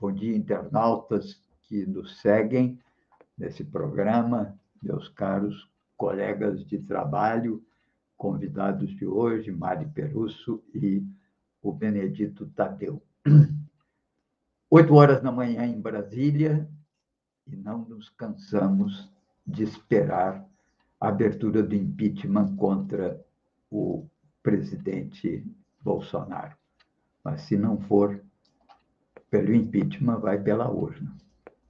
Bom dia, internautas que nos seguem nesse programa, meus caros colegas de trabalho, convidados de hoje, Mari Perusso e o Benedito Tadeu. Oito horas da manhã em Brasília e não nos cansamos de esperar a abertura do impeachment contra o presidente Bolsonaro. Mas se não for pelo impeachment, vai pela urna.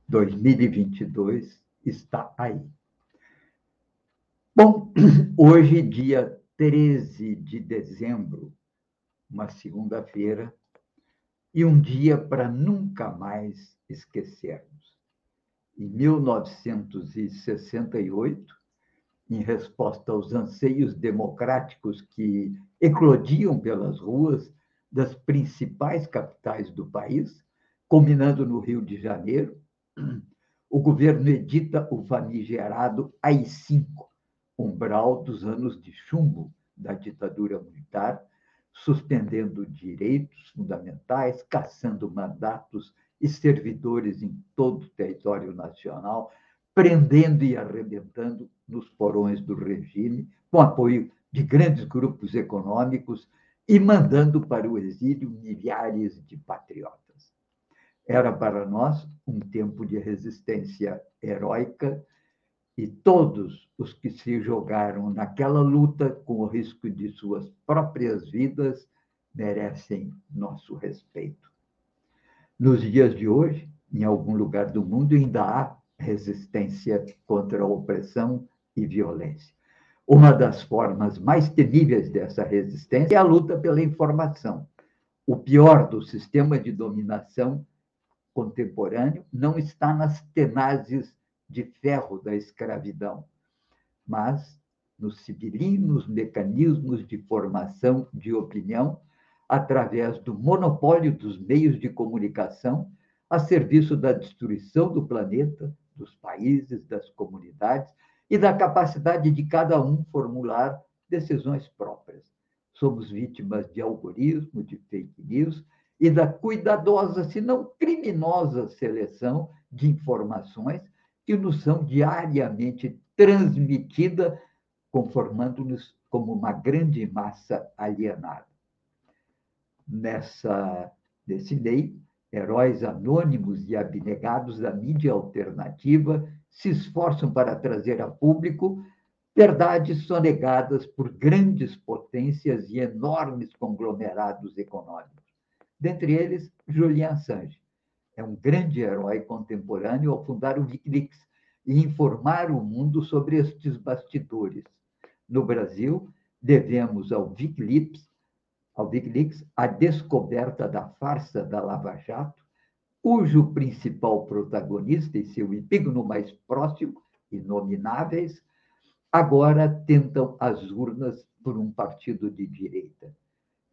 2022 está aí. Bom, hoje, dia 13 de dezembro, uma segunda-feira, e um dia para nunca mais esquecermos. Em 1968, em resposta aos anseios democráticos que eclodiam pelas ruas das principais capitais do país, culminando no Rio de Janeiro, o governo edita o famigerado AI-5, umbral dos anos de chumbo da ditadura militar, suspendendo direitos fundamentais, caçando mandatos e servidores em todo o território nacional, prendendo e arrebentando nos porões do regime, com apoio de grandes grupos econômicos e mandando para o exílio milhares de patriotas. Era para nós um tempo de resistência heróica e todos os que se jogaram naquela luta com o risco de suas próprias vidas merecem nosso respeito. Nos dias de hoje, em algum lugar do mundo, ainda há resistência contra a opressão e violência. Uma das formas mais temíveis dessa resistência é a luta pela informação. O pior do sistema de dominação contemporâneo não está nas tenazes de ferro da escravidão, mas nos civilinos mecanismos de formação de opinião através do monopólio dos meios de comunicação a serviço da destruição do planeta, dos países, das comunidades e da capacidade de cada um formular decisões próprias. Somos vítimas de algoritmo, de fake news e da cuidadosa, se não criminosa, seleção de informações que nos são diariamente transmitidas, conformando-nos como uma grande massa alienada. Nessa, nesse meio, heróis anônimos e abnegados da mídia alternativa se esforçam para trazer a público verdades sonegadas por grandes potências e enormes conglomerados econômicos dentre eles Julian Assange. É um grande herói contemporâneo ao fundar o Wikileaks e informar o mundo sobre estes bastidores. No Brasil, devemos ao Wikileaks, ao Wikileaks a descoberta da farsa da Lava Jato, cujo principal protagonista e seu epígono mais próximo, inomináveis, agora tentam as urnas por um partido de direita.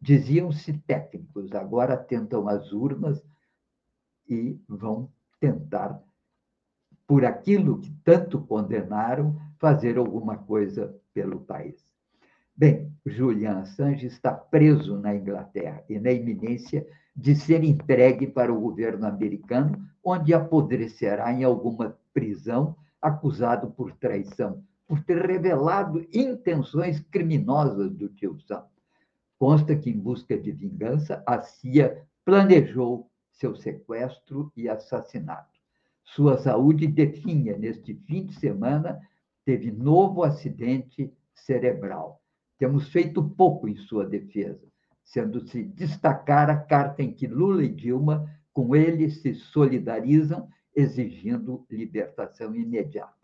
Diziam-se técnicos, agora tentam as urnas e vão tentar, por aquilo que tanto condenaram, fazer alguma coisa pelo país. Bem, Julian Assange está preso na Inglaterra e na iminência de ser entregue para o governo americano, onde apodrecerá em alguma prisão, acusado por traição, por ter revelado intenções criminosas do tio Sam. Consta que, em busca de vingança, a CIA planejou seu sequestro e assassinato. Sua saúde definha neste fim de semana, teve novo acidente cerebral. Temos feito pouco em sua defesa, sendo-se destacar a carta em que Lula e Dilma, com ele, se solidarizam, exigindo libertação imediata.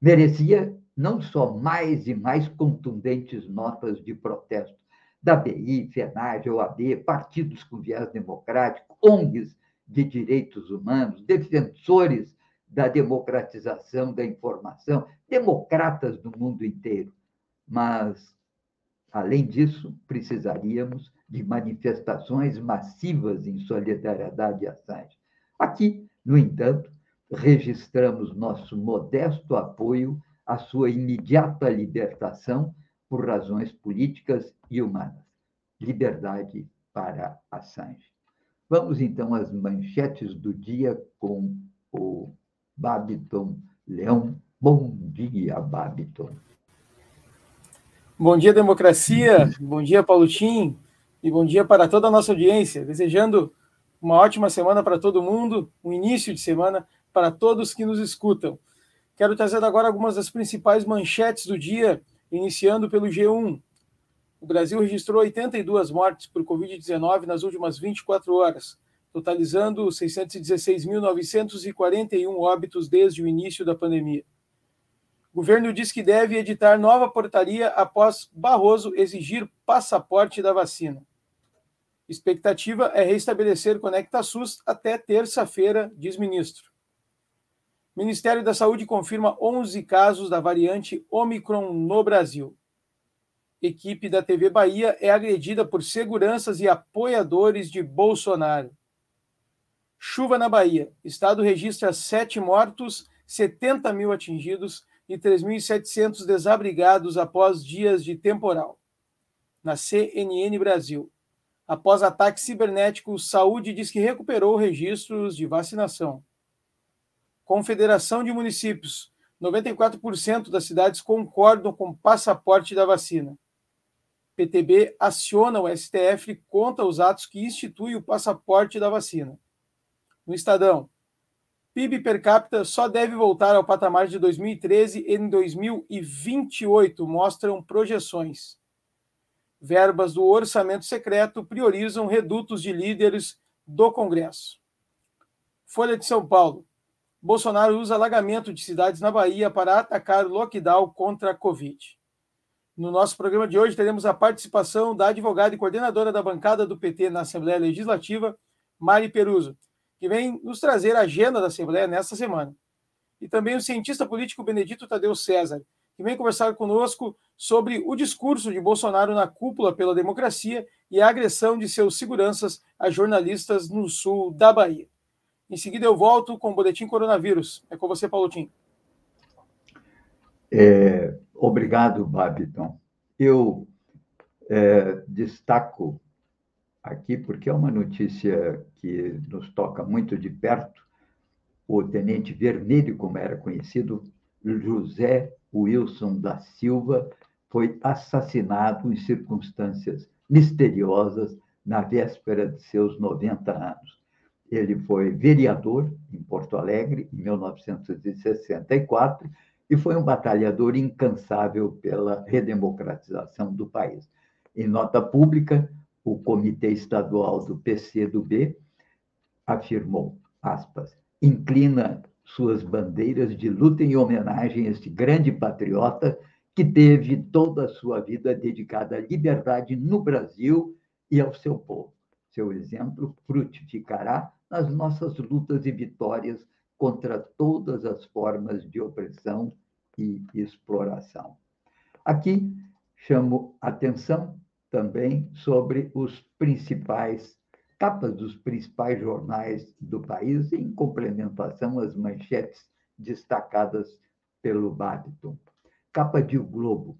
Merecia não só mais e mais contundentes notas de protesto, da BI, FENAGE, OAB, partidos com viés democrático, ONGs de direitos humanos, defensores da democratização da informação, democratas do mundo inteiro. Mas, além disso, precisaríamos de manifestações massivas em solidariedade a Assange. Aqui, no entanto, registramos nosso modesto apoio à sua imediata libertação por razões políticas e humanas. Liberdade para Assange. Vamos então às manchetes do dia com o Babiton Leão. Bom dia, Babiton. Bom dia, democracia. Bom dia, Paulo Tim. E bom dia para toda a nossa audiência. Desejando uma ótima semana para todo mundo, um início de semana para todos que nos escutam. Quero trazer agora algumas das principais manchetes do dia, iniciando pelo G1. O Brasil registrou 82 mortes por Covid-19 nas últimas 24 horas, totalizando 616.941 óbitos desde o início da pandemia. O governo diz que deve editar nova portaria após Barroso exigir passaporte da vacina. Expectativa é restabelecer Conecta SUS até terça-feira, diz ministro. Ministério da Saúde confirma 11 casos da variante Omicron no Brasil. Equipe da TV Bahia é agredida por seguranças e apoiadores de Bolsonaro. Chuva na Bahia. Estado registra sete mortos, 70 mil atingidos e 3.700 desabrigados após dias de temporal. Na CNN Brasil. Após ataque cibernético, Saúde diz que recuperou registros de vacinação. Confederação de Municípios. 94% das cidades concordam com o passaporte da vacina. PTB aciona o STF conta os atos que instituem o passaporte da vacina. No Estadão, PIB per capita só deve voltar ao patamar de 2013 em 2028, mostram projeções. Verbas do orçamento secreto priorizam redutos de líderes do Congresso. Folha de São Paulo. Bolsonaro usa alagamento de cidades na Bahia para atacar o lockdown contra a Covid. No nosso programa de hoje, teremos a participação da advogada e coordenadora da bancada do PT na Assembleia Legislativa, Mari Peruso, que vem nos trazer a agenda da Assembleia nesta semana. E também o cientista político Benedito Tadeu César, que vem conversar conosco sobre o discurso de Bolsonaro na cúpula pela democracia e a agressão de seus seguranças a jornalistas no sul da Bahia. Em seguida, eu volto com o Boletim Coronavírus. É com você, Paulo Tim. É, obrigado, Babiton. Eu é, destaco aqui, porque é uma notícia que nos toca muito de perto, o Tenente Vermelho, como era conhecido, José Wilson da Silva, foi assassinado em circunstâncias misteriosas na véspera de seus 90 anos. Ele foi vereador em Porto Alegre em 1964 e foi um batalhador incansável pela redemocratização do país. Em nota pública, o Comitê Estadual do PCdoB afirmou, aspas, inclina suas bandeiras de luta em homenagem a este grande patriota que teve toda a sua vida dedicada à liberdade no Brasil e ao seu povo. Seu exemplo frutificará nas nossas lutas e vitórias contra todas as formas de opressão e exploração. Aqui chamo atenção também sobre os principais capas dos principais jornais do país, em complementação às manchetes destacadas pelo Babiton. Capa de O Globo.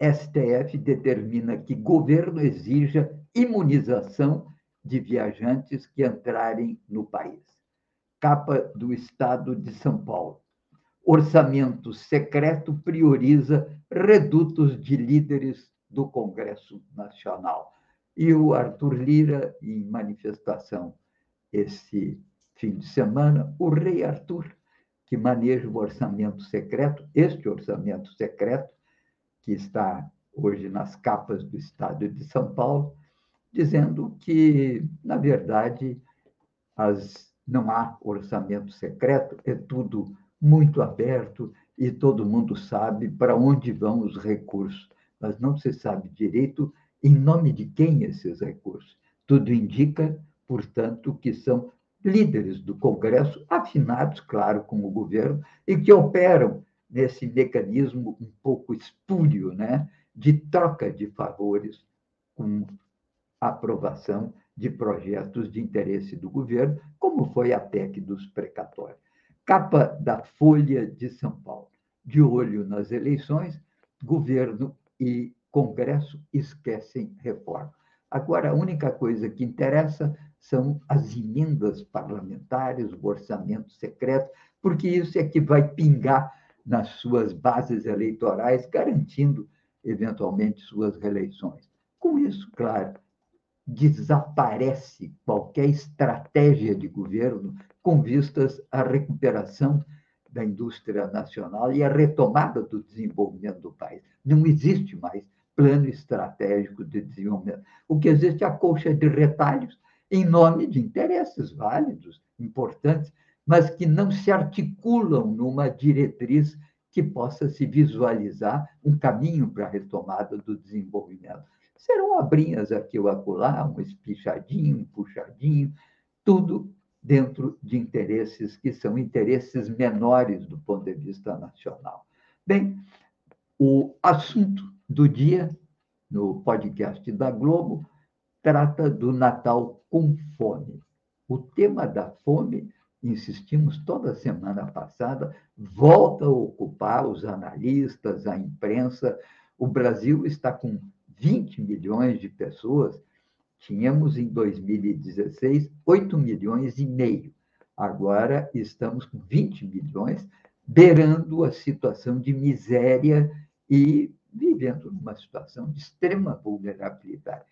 STF determina que governo exija imunização de viajantes que entrarem no país. Capa do Estado de São Paulo. Orçamento secreto prioriza redutos de líderes do Congresso Nacional. E o Arthur Lira, em manifestação esse fim de semana, o rei Arthur, que maneja o orçamento secreto, este orçamento secreto, que está hoje nas capas do Estado de São Paulo, dizendo que, na verdade, as, não há orçamento secreto, é tudo muito aberto e todo mundo sabe para onde vão os recursos, mas não se sabe direito em nome de quem esses recursos. Tudo indica, portanto, que são líderes do Congresso, afinados, claro, com o governo, e que operam nesse mecanismo um pouco espúrio né, de troca de favores com aprovação de projetos de interesse do governo, como foi a PEC dos precatórios. Capa da Folha de São Paulo. De olho nas eleições, governo e Congresso esquecem reforma. Agora, a única coisa que interessa são as emendas parlamentares, o orçamento secreto, porque isso é que vai pingar nas suas bases eleitorais, garantindo, eventualmente, suas reeleições. Com isso, claro, desaparece qualquer estratégia de governo com vistas à recuperação da indústria nacional e à retomada do desenvolvimento do país. Não existe mais plano estratégico de desenvolvimento. O que existe é a colcha de retalhos em nome de interesses válidos, importantes, mas que não se articulam numa diretriz que possa se visualizar um caminho para a retomada do desenvolvimento. Serão obrinhas aqui ou acolá, um espichadinho, um puxadinho, tudo dentro de interesses que são interesses menores do ponto de vista nacional. Bem, o assunto do dia no podcast da Globo trata do Natal com fome. O tema da fome, insistimos toda semana passada, volta a ocupar os analistas, a imprensa. O Brasil está com 20 milhões de pessoas. Tínhamos em 2016 8 milhões e meio. Agora estamos com 20 milhões, beirando a situação de miséria e vivendo numa situação de extrema vulnerabilidade.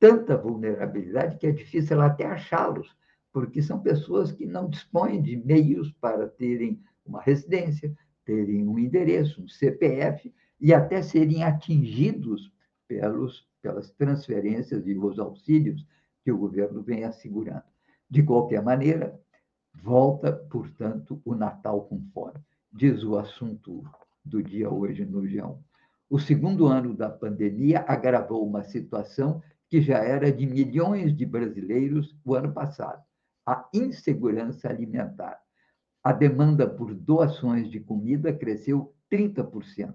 Tanta vulnerabilidade que é difícil até achá-los, porque são pessoas que não dispõem de meios para terem uma residência, terem um endereço, um CPF e até serem atingidos pelos, pelas transferências e os auxílios que o governo vem assegurando. De qualquer maneira, volta, portanto, o Natal com fome. Diz o assunto do dia hoje no G1. O segundo ano da pandemia agravou uma situação que já era de milhões de brasileiros o ano passado: a insegurança alimentar. A demanda por doações de comida cresceu 30%,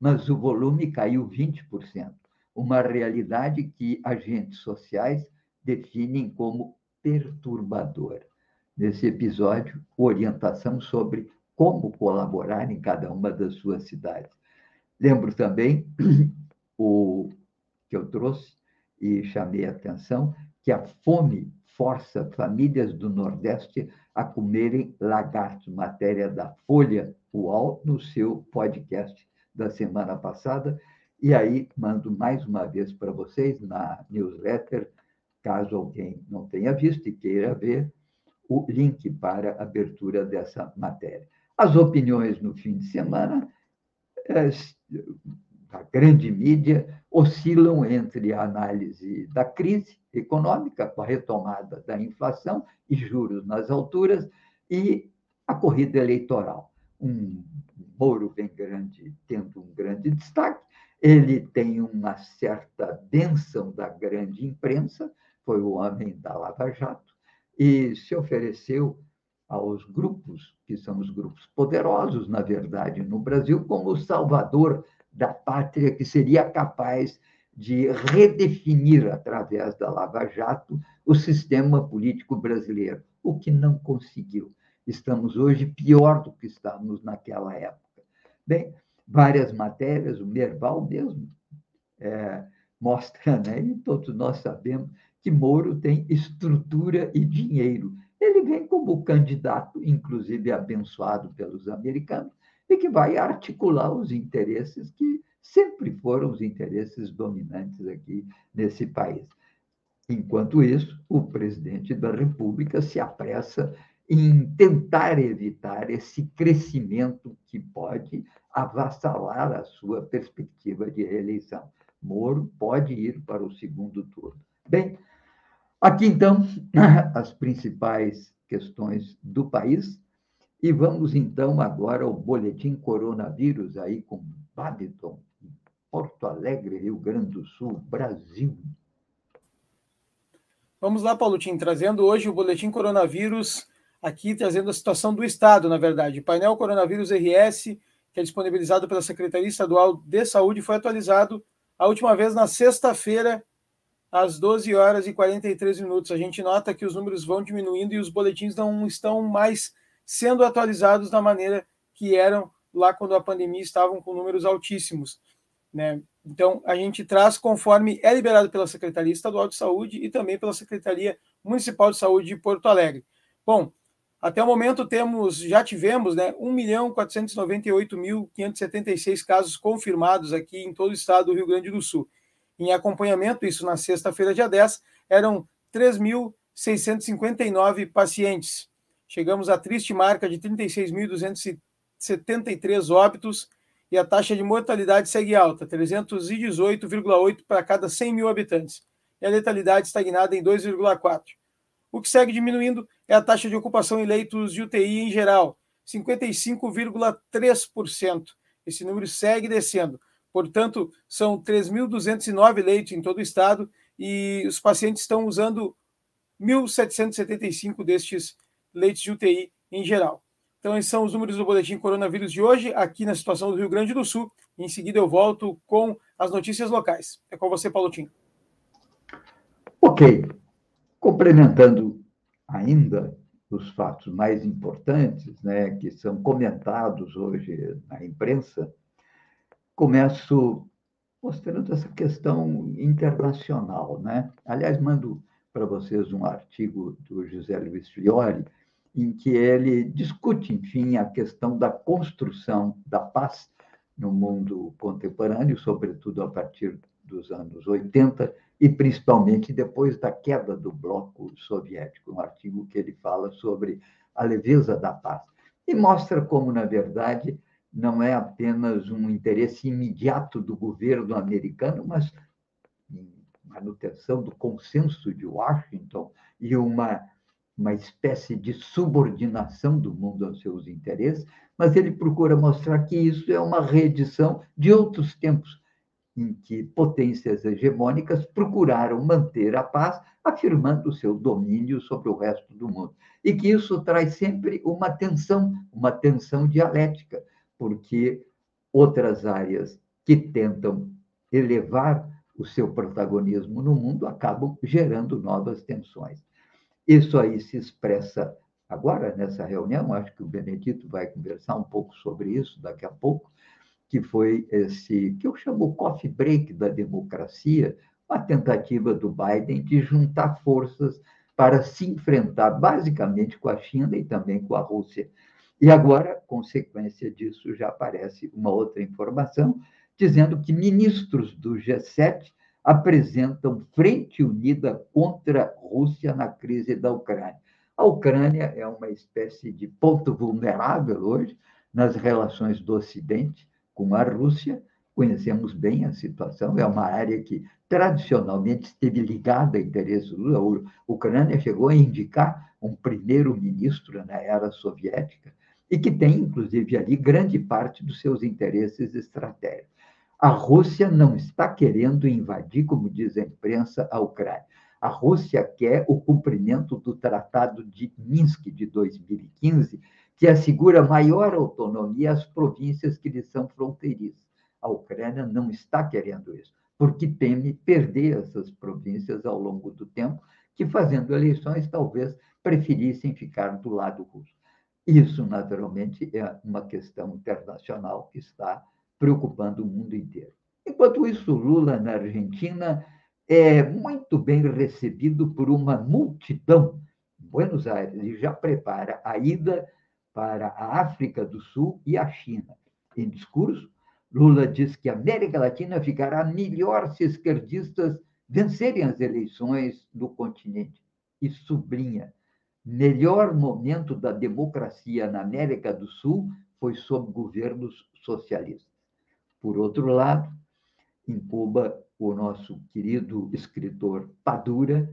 mas o volume caiu 20%, uma realidade que agentes sociais definem como perturbadora. Nesse episódio, orientação sobre como colaborar em cada uma das suas cidades. Lembro também o que eu trouxe e chamei a atenção que a fome força famílias do Nordeste a comerem lagartos, matéria da Folha UOL no seu podcast da semana passada. E aí mando mais uma vez para vocês na newsletter, caso alguém não tenha visto e queira ver, o link para a abertura dessa matéria. As opiniões no fim de semana a grande mídia oscilam entre a análise da crise econômica, com a retomada da inflação e juros nas alturas, e a corrida eleitoral. Um Moro bem grande, tendo um grande destaque, ele tem uma certa bênção da grande imprensa, foi o homem da Lava Jato, e se ofereceu aos grupos, que são os grupos poderosos, na verdade, no Brasil, como o salvador da pátria que seria capaz de redefinir, através da Lava Jato, o sistema político brasileiro, o que não conseguiu. Estamos hoje pior do que estávamos naquela época. Bem, várias matérias, o Merval mesmo é, mostra, né, e todos nós sabemos, que Moro tem estrutura e dinheiro ele vem como candidato, inclusive abençoado pelos americanos, e que vai articular os interesses que sempre foram os interesses dominantes aqui nesse país. Enquanto isso, o presidente da República se apressa em tentar evitar esse crescimento que pode avassalar a sua perspectiva de reeleição. Moro pode ir para o segundo turno. Bem, Aqui, então, as principais questões do país. E vamos, então, agora ao boletim coronavírus, aí com Babiton, Porto Alegre, Rio Grande do Sul, Brasil. Vamos lá, Paulotinho, trazendo hoje o boletim coronavírus, aqui trazendo a situação do Estado, na verdade. O painel Coronavírus RS, que é disponibilizado pela Secretaria Estadual de Saúde, foi atualizado a última vez na sexta-feira, às 12 horas e 43 minutos. A gente nota que os números vão diminuindo e os boletins não estão mais sendo atualizados da maneira que eram lá quando a pandemia estavam com números altíssimos. Né? Então, a gente traz conforme é liberado pela Secretaria Estadual de Saúde e também pela Secretaria Municipal de Saúde de Porto Alegre. Bom, até o momento temos, já tivemos, né, 1.498.576 casos confirmados aqui em todo o estado do Rio Grande do Sul. Em acompanhamento, isso na sexta-feira, dia 10, eram 3.659 pacientes. Chegamos à triste marca de 36.273 óbitos e a taxa de mortalidade segue alta, 318,8 para cada 100 mil habitantes, e a letalidade estagnada em 2,4. O que segue diminuindo é a taxa de ocupação em leitos de UTI em geral, 55,3%. Esse número segue descendo. Portanto, são 3.209 leitos em todo o estado e os pacientes estão usando 1.775 destes leitos de UTI em geral. Então, esses são os números do boletim coronavírus de hoje, aqui na situação do Rio Grande do Sul. Em seguida, eu volto com as notícias locais. É com você, Paulo Tim. Ok. Complementando ainda os fatos mais importantes, né, que são comentados hoje na imprensa, começo mostrando essa questão internacional. Né? Aliás, mando para vocês um artigo do José Luiz Fiore, em que ele discute, enfim, a questão da construção da paz no mundo contemporâneo, sobretudo a partir dos anos 80 e principalmente depois da queda do bloco soviético, um artigo que ele fala sobre a leveza da paz. E mostra como, na verdade, não é apenas um interesse imediato do governo americano, mas manutenção do consenso de Washington e uma uma espécie de subordinação do mundo aos seus interesses, mas ele procura mostrar que isso é uma reedição de outros tempos, em que potências hegemônicas procuraram manter a paz, afirmando o seu domínio sobre o resto do mundo. E que isso traz sempre uma tensão, uma tensão dialética, porque outras áreas que tentam elevar o seu protagonismo no mundo acabam gerando novas tensões. Isso aí se expressa agora nessa reunião, acho que o Benedito vai conversar um pouco sobre isso daqui a pouco, que foi esse que eu chamo coffee break da democracia, uma tentativa do Biden de juntar forças para se enfrentar basicamente com a China e também com a Rússia. E agora, consequência disso, já aparece uma outra informação dizendo que ministros do G7 apresentam frente unida contra a Rússia na crise da Ucrânia. A Ucrânia é uma espécie de ponto vulnerável hoje nas relações do Ocidente com a Rússia. Conhecemos bem a situação, é uma área que tradicionalmente esteve ligada a interesses da A Ucrânia chegou a indicar um primeiro-ministro na era soviética e que tem, inclusive, ali grande parte dos seus interesses estratégicos. A Rússia não está querendo invadir, como diz a imprensa, a Ucrânia. A Rússia quer o cumprimento do Tratado de Minsk de 2015, que assegura maior autonomia às províncias que lhe são fronteiriças. A Ucrânia não está querendo isso, porque teme perder essas províncias ao longo do tempo, que fazendo eleições talvez preferissem ficar do lado russo. Isso, naturalmente, é uma questão internacional que está preocupando o mundo inteiro. Enquanto isso, Lula, na Argentina, é muito bem recebido por uma multidão em Buenos Aires e já prepara a ida para a África do Sul e a China. Em discurso, Lula diz que a América Latina ficará melhor se esquerdistas vencerem as eleições no continente. E sublinha: melhor momento da democracia na América do Sul foi sob governos socialistas. Por outro lado, em Cuba, o nosso querido escritor Padura,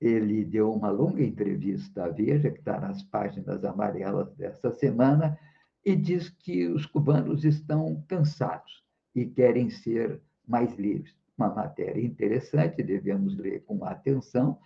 ele deu uma longa entrevista à Veja, que está nas páginas amarelas dessa semana, e diz que os cubanos estão cansados e querem ser mais livres. Uma matéria interessante, devemos ler com atenção,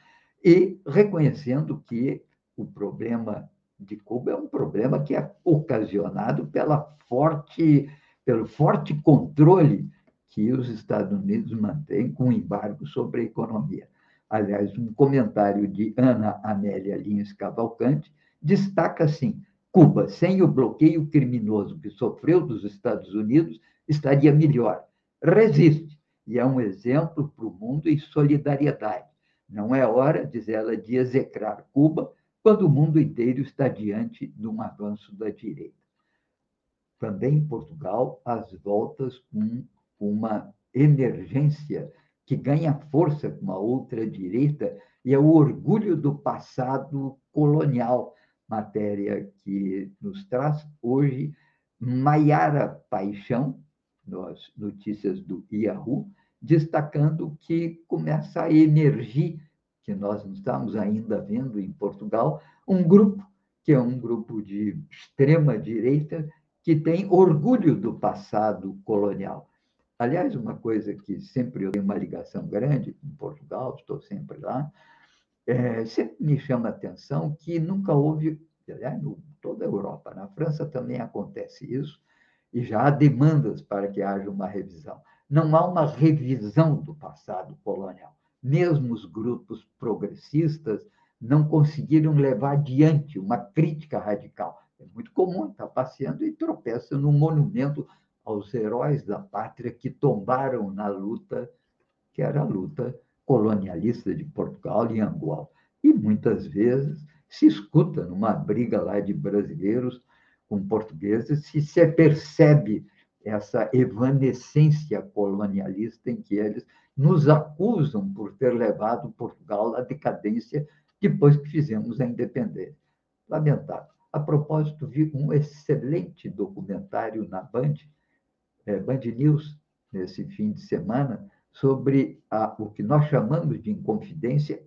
e reconhecendo que o problema de Cuba é um problema que é ocasionado pela forte, pelo forte controle que os Estados Unidos mantêm com o embargo sobre a economia. Aliás, um comentário de Ana Amélia Lins Cavalcante destaca assim: Cuba, sem o bloqueio criminoso que sofreu dos Estados Unidos, estaria melhor. Resiste e é um exemplo para o mundo em solidariedade. Não é hora, diz ela, de execrar Cuba quando o mundo inteiro está diante de um avanço da direita. Também em Portugal, as voltas com uma emergência que ganha força com a outra direita e é o orgulho do passado colonial, matéria que nos traz hoje Maiara Paixão, nas notícias do Yahoo, destacando que começa a emergir que nós não estamos ainda vendo em Portugal, um grupo que é um grupo de extrema direita que tem orgulho do passado colonial. Aliás, uma coisa que sempre eu tenho uma ligação grande com Portugal, estou sempre lá, é, sempre me chama a atenção que nunca houve, aliás, em toda a Europa, na França também acontece isso, e já há demandas para que haja uma revisão. Não há uma revisão do passado colonial mesmo os grupos progressistas não conseguiram levar adiante uma crítica radical. É muito comum estar passeando e tropeça num monumento aos heróis da pátria que tombaram na luta, que era a luta colonialista de Portugal e Angola. E muitas vezes se escuta numa briga lá de brasileiros com portugueses, se se percebe essa evanescência colonialista em que eles nos acusam por ter levado Portugal à decadência depois que fizemos a independência. Lamentável. A propósito, vi um excelente documentário na Band, é, Band News, nesse fim de semana, sobre a, o que nós chamamos de inconfidência,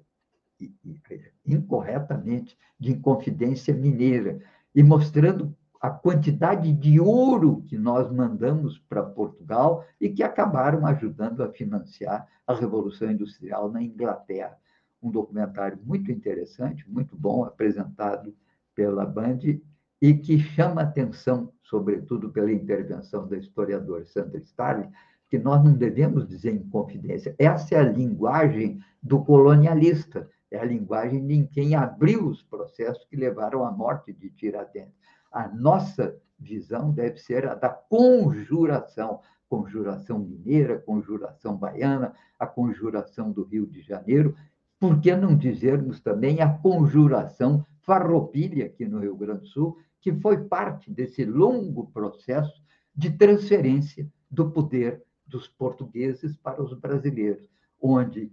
incorretamente, de inconfidência mineira, e mostrando a quantidade de ouro que nós mandamos para Portugal e que acabaram ajudando a financiar a Revolução Industrial na Inglaterra. Um documentário muito interessante, muito bom, apresentado pela Band e que chama atenção, sobretudo pela intervenção da historiadora Sandra Starling, que nós não devemos dizer em confidência. Essa é a linguagem do colonialista, é a linguagem de quem abriu os processos que levaram à morte de Tiradentes a nossa visão deve ser a da conjuração, conjuração mineira, conjuração baiana, a conjuração do Rio de Janeiro, por que não dizermos também a conjuração farroupilha aqui no Rio Grande do Sul, que foi parte desse longo processo de transferência do poder dos portugueses para os brasileiros, onde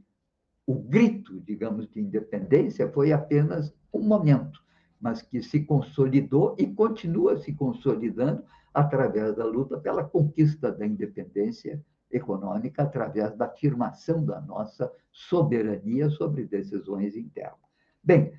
o grito, digamos, de independência foi apenas um momento mas que se consolidou e continua se consolidando através da luta pela conquista da independência econômica, através da afirmação da nossa soberania sobre decisões internas. Bem,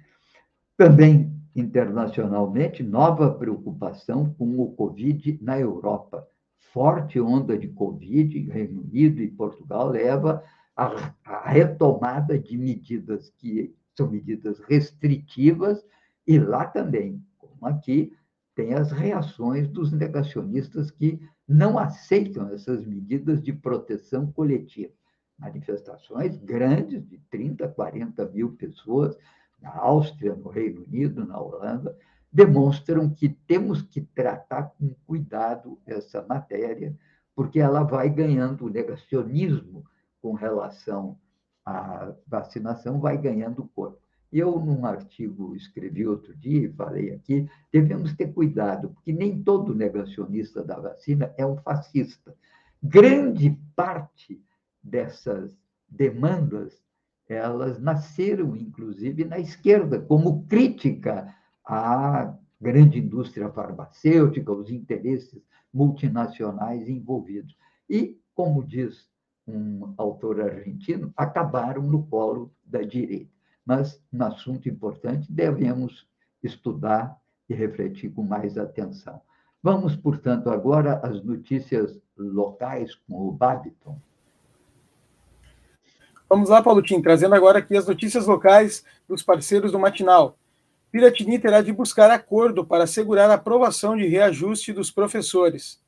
também internacionalmente, nova preocupação com o Covid na Europa. Forte onda de Covid, Reino Unido e Portugal leva à retomada de medidas que são medidas restritivas e lá também, como aqui, tem as reações dos negacionistas que não aceitam essas medidas de proteção coletiva. Manifestações grandes, de 30, 40 mil pessoas, na Áustria, no Reino Unido, na Holanda, demonstram que temos que tratar com cuidado essa matéria, porque ela vai ganhando o negacionismo com relação à vacinação, vai ganhando corpo. Eu, num artigo, escrevi outro dia e falei aqui, devemos ter cuidado, porque nem todo negacionista da vacina é um fascista. Grande parte dessas demandas, elas nasceram, inclusive, na esquerda, como crítica à grande indústria farmacêutica, aos interesses multinacionais envolvidos. E, como diz um autor argentino, acabaram no colo da direita mas um assunto importante devemos estudar e refletir com mais atenção. Vamos, portanto, agora às notícias locais com o Babiton. Vamos lá, Paulotinho, trazendo agora aqui as notícias locais dos parceiros do Matinal. Piratini terá de buscar acordo para assegurar a aprovação de reajuste dos professores.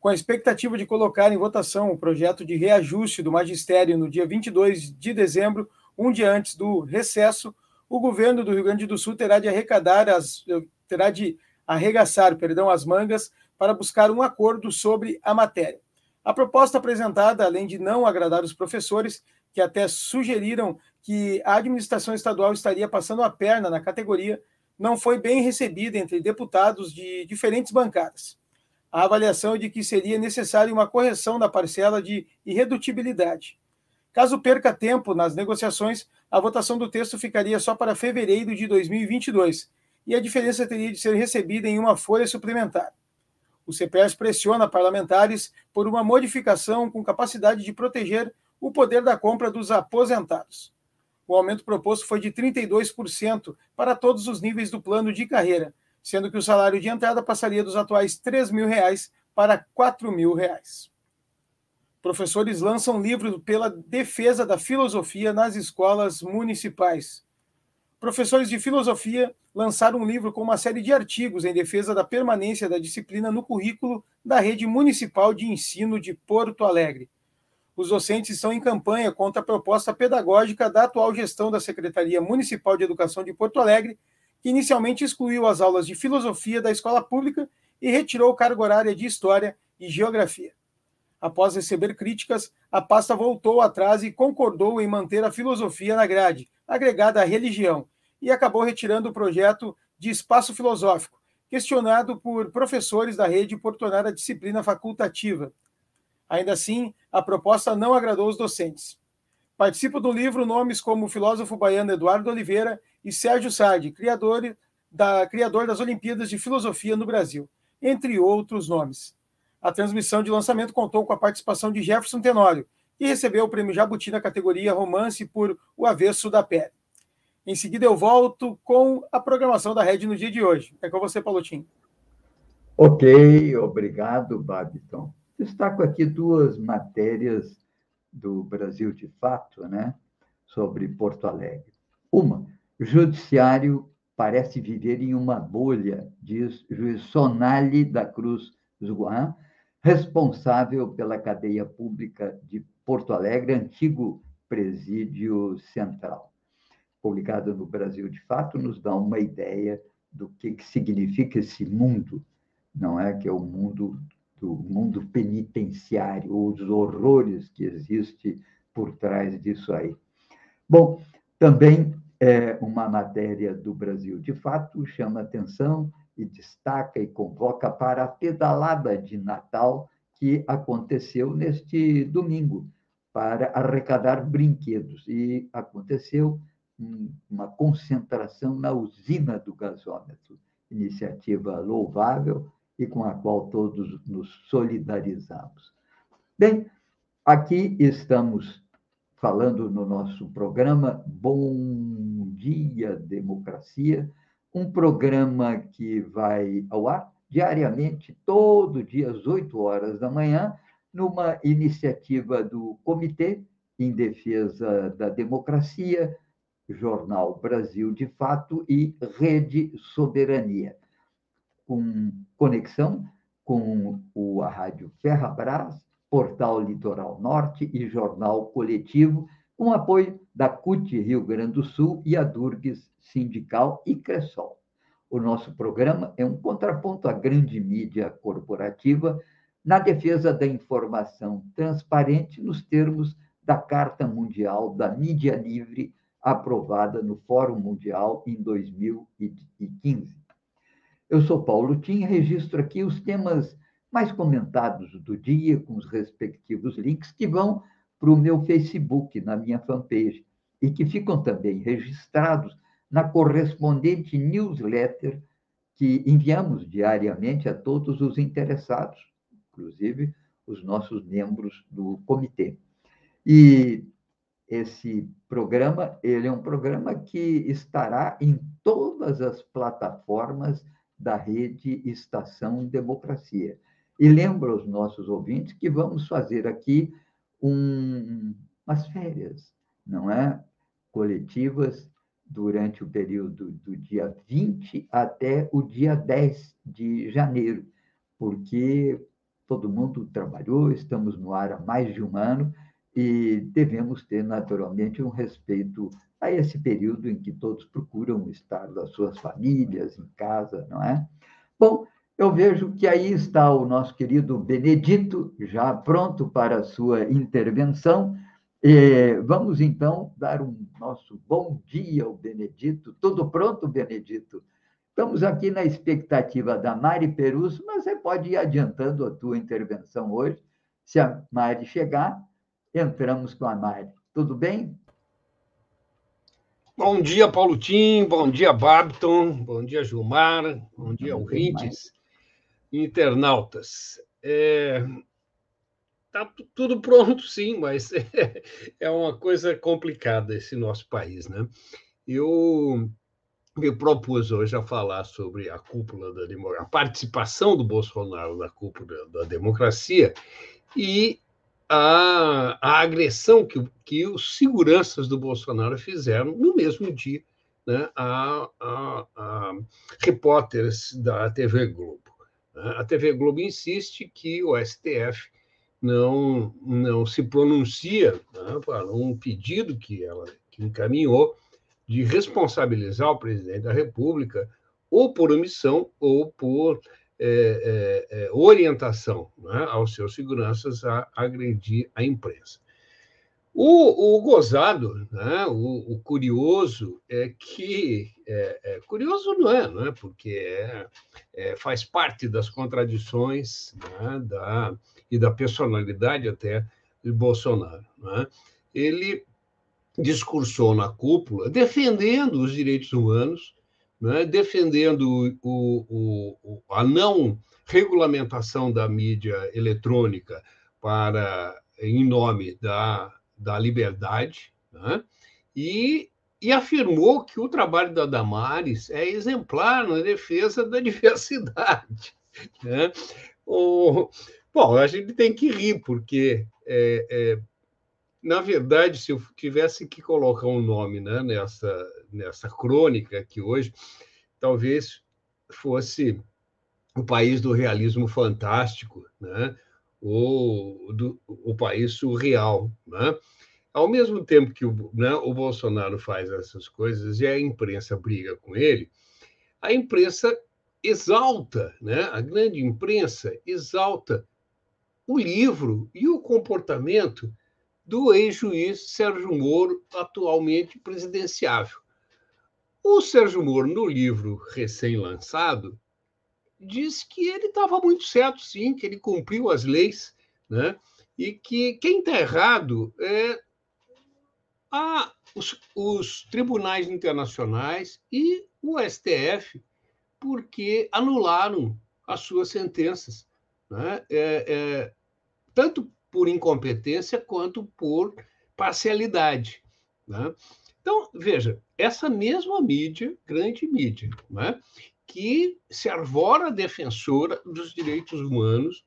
Com a expectativa de colocar em votação o projeto de reajuste do magistério no dia 22 de dezembro, um dia antes do recesso, o governo do Rio Grande do Sul terá de arrecadar as terá de arregaçar, perdão, as mangas para buscar um acordo sobre a matéria. A proposta apresentada, além de não agradar os professores, que até sugeriram que a administração estadual estaria passando a perna na categoria, não foi bem recebida entre deputados de diferentes bancadas. A avaliação é de que seria necessária uma correção da parcela de irredutibilidade. Caso perca tempo nas negociações, a votação do texto ficaria só para fevereiro de 2022 e a diferença teria de ser recebida em uma folha suplementar. O CPES pressiona parlamentares por uma modificação com capacidade de proteger o poder da compra dos aposentados. O aumento proposto foi de 32% para todos os níveis do plano de carreira, sendo que o salário de entrada passaria dos atuais 3 mil reais para 4 mil reais. Professores lançam livro pela defesa da filosofia nas escolas municipais. Professores de filosofia lançaram um livro com uma série de artigos em defesa da permanência da disciplina no currículo da Rede Municipal de Ensino de Porto Alegre. Os docentes estão em campanha contra a proposta pedagógica da atual gestão da Secretaria Municipal de Educação de Porto Alegre, que inicialmente excluiu as aulas de filosofia da escola pública e retirou carga horária de história e geografia. Após receber críticas, a pasta voltou atrás e concordou em manter a filosofia na grade, agregada à religião, e acabou retirando o projeto de espaço filosófico, questionado por professores da rede por tornar a disciplina facultativa. Ainda assim, a proposta não agradou os docentes. Participam do livro nomes como o filósofo baiano Eduardo Oliveira e Sérgio Sardi, criador, da, criador das Olimpíadas de Filosofia no Brasil, entre outros nomes. A transmissão de lançamento contou com a participação de Jefferson Tenório, que recebeu o prêmio Jabuti na categoria Romance por O Avesso da Pele. Em seguida, eu volto com a programação da Rede no dia de hoje. É com você, Paulotinho. Ok, obrigado, Babiton. Destaco aqui duas matérias do Brasil de Fato, né, sobre Porto Alegre. Uma, judiciário parece viver em uma bolha, diz juiz Sonali da Cruz Zuan, responsável pela cadeia pública de Porto Alegre, antigo presídio central publicado no Brasil de Fato, nos dá uma ideia do que, que significa esse mundo, não é? Que é o mundo do mundo penitenciário, os horrores que existe por trás disso aí. Bom, também é uma matéria do Brasil de Fato chama atenção e destaca e convoca para a pedalada de Natal que aconteceu neste domingo para arrecadar brinquedos e aconteceu uma concentração na usina do gasômetro, iniciativa louvável e com a qual todos nos solidarizamos. Bem, aqui estamos falando no nosso programa Bom Dia Democracia, um programa que vai ao ar diariamente, todo dia às 8 horas da manhã, numa iniciativa do Comitê em Defesa da Democracia, Jornal Brasil de Fato e Rede Soberania, com conexão com o, a Rádio Ferrabras, Portal Litoral Norte e Jornal Coletivo, com apoio da CUT Rio Grande do Sul e a Durgues Sindical e Cressol. O nosso programa é um contraponto à grande mídia corporativa na defesa da informação transparente nos termos da Carta Mundial da Mídia Livre aprovada no Fórum Mundial em 2015. Eu sou Paulo Tim, registro aqui os temas mais comentados do dia, com os respectivos links, que vão para o meu Facebook, na minha fanpage, e que ficam também registrados na correspondente newsletter que enviamos diariamente a todos os interessados, inclusive os nossos membros do comitê. E esse programa, ele é um programa que estará em todas as plataformas da rede Estação Democracia. E lembro aos nossos ouvintes que vamos fazer aqui um, umas férias não é? Coletivas durante o período do dia 20 até o dia 10 de janeiro, porque todo mundo trabalhou, estamos no ar há mais de um ano e devemos ter, naturalmente, um respeito a esse período em que todos procuram estar das suas famílias, em casa, não é? Bom, eu vejo que aí está o nosso querido Benedito, já pronto para a sua intervenção. E vamos, então, dar um nosso bom dia ao Benedito. Tudo pronto, Benedito? Estamos aqui na expectativa da Mari Peruso, mas você pode ir adiantando a tua intervenção hoje. Se a Mari chegar, entramos com a Mari. Tudo bem? Bom dia, Paulo Tim. Bom dia, Babton. Bom dia, Gilmar. Bom dia, ouvintes internautas. É, tá tudo pronto, sim, mas é, é uma coisa complicada esse nosso país, né? Eu me propus hoje a falar sobre a cúpula da democracia, a participação do Bolsonaro na cúpula da democracia e a, a agressão que, que os seguranças do Bolsonaro fizeram no mesmo dia né, a, a, a repórteres da TV Globo. A TV Globo insiste que o STF não, não se pronuncia né, para um pedido que ela que encaminhou de responsabilizar o presidente da República ou por omissão ou por é, é, é, orientação né, aos seus seguranças a agredir a imprensa. O, o gozado, né, o, o, curioso é que é, é, curioso não é, não é porque é, faz parte das contradições né, da, e da personalidade até de Bolsonaro. Né? Ele discursou na cúpula defendendo os direitos humanos, né, defendendo o, o, a não regulamentação da mídia eletrônica para em nome da da liberdade, né? e, e afirmou que o trabalho da Damares é exemplar na defesa da diversidade. Né? O, bom, a gente tem que rir, porque, é, é, na verdade, se eu tivesse que colocar um nome né, nessa, nessa crônica aqui hoje, talvez fosse o país do realismo fantástico, né? o, do, o país surreal. Né? Ao mesmo tempo que o, né, o Bolsonaro faz essas coisas e a imprensa briga com ele, a imprensa exalta, né, a grande imprensa exalta o livro e o comportamento do ex-juiz Sérgio Moro, atualmente presidenciável. O Sérgio Moro, no livro recém-lançado, diz que ele estava muito certo, sim, que ele cumpriu as leis, né? e que quem está errado é a, os, os tribunais internacionais e o STF, porque anularam as suas sentenças, né? é, é, tanto por incompetência quanto por parcialidade. Né? Então, veja, essa mesma mídia, grande mídia, né? que se arvora defensora dos direitos humanos,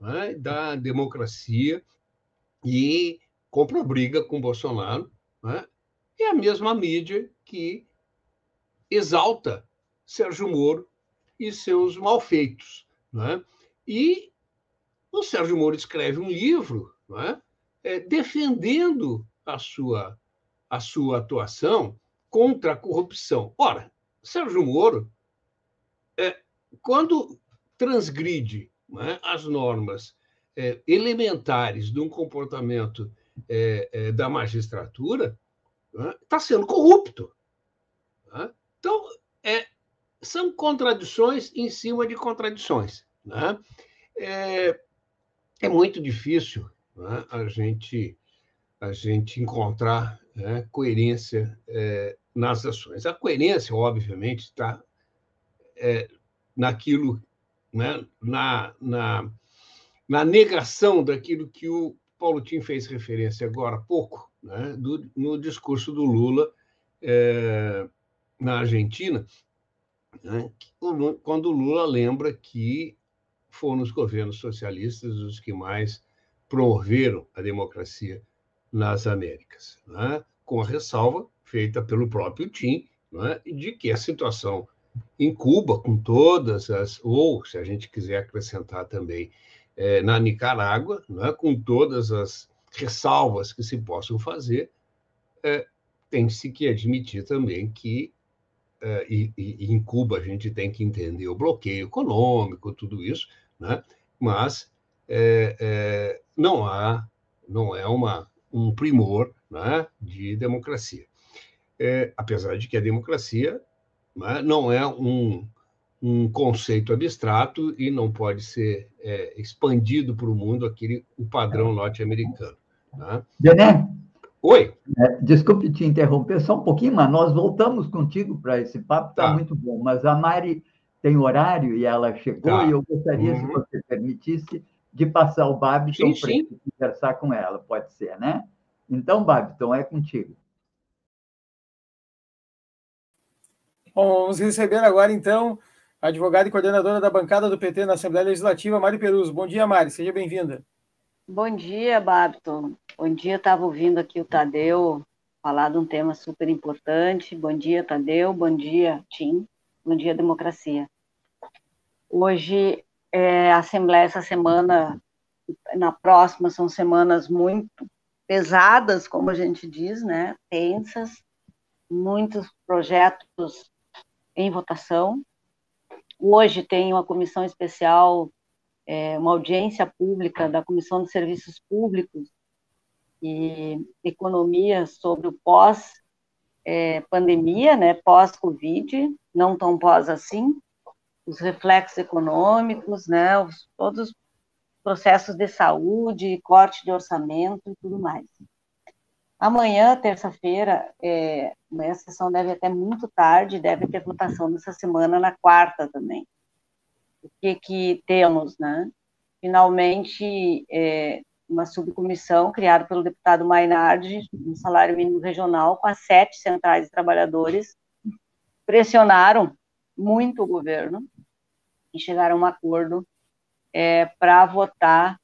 né, da democracia e compra briga com Bolsonaro, né, é a mesma mídia que exalta Sérgio Moro e seus malfeitos. Né? E o Sérgio Moro escreve um livro né, é, defendendo a sua, a sua atuação contra a corrupção. Ora, Sérgio Moro é, quando transgride né, as normas é, elementares de um comportamento é, é da magistratura, está sendo corrupto. Então, é, são contradições em cima de contradições. É, é, muito difícil né, a, gente, a gente encontrar né, coerência é, nas ações. A coerência, obviamente, está é, naquilo, né, na, na, na negação daquilo que o Paulo Tim fez referência agora há pouco, né, do, no discurso do Lula é, na Argentina, né, quando o Lula lembra que foram os governos socialistas os que mais promoveram a democracia nas Américas, né, com a ressalva feita pelo próprio Tim, é? de que a situação em Cuba, com todas as, ou se a gente quiser acrescentar também é, na Nicarágua, é? com todas as ressalvas que se possam fazer, é, tem-se que admitir também que, é, e, e, em Cuba a gente tem que entender o bloqueio econômico, tudo isso, né? mas é, é, não há, não é uma, um primor né, de democracia. É, apesar de que a democracia né, não é um, um conceito abstrato e não pode ser é, expandido para o mundo aquele o padrão norte-americano. Né? Bené? Oi. É, desculpe te interromper só um pouquinho, mas nós voltamos contigo para esse papo, está tá. muito bom. Mas a Mari tem horário e ela chegou tá. e eu gostaria, uhum. se você permitisse, de passar o Babiton para conversar com ela, pode ser, né? Então, Babiton, é contigo. Bom, vamos receber agora, então, a advogada e coordenadora da bancada do PT na Assembleia Legislativa, Mari Peruso. Bom dia, Mari, seja bem-vinda. Bom dia, Babton. Bom dia, estava ouvindo aqui o Tadeu falar de um tema super importante. Bom dia, Tadeu. Bom dia, Tim. Bom dia, democracia. Hoje, é, a Assembleia, essa semana, na próxima, são semanas muito pesadas, como a gente diz, né? Tensas, muitos projetos em votação. Hoje tem uma comissão especial, é, uma audiência pública da Comissão de Serviços Públicos e Economia sobre o pós-pandemia, é, né, pós-Covid, não tão pós assim, os reflexos econômicos, né, os, todos os processos de saúde, corte de orçamento e tudo mais. Amanhã, terça-feira, é, a sessão deve até muito tarde, deve ter votação nessa semana, na quarta também. O que que temos, né? Finalmente, é, uma subcomissão criada pelo deputado Mainardi, no salário mínimo regional, com as sete centrais de trabalhadores, pressionaram muito o governo e chegaram a um acordo é, para votar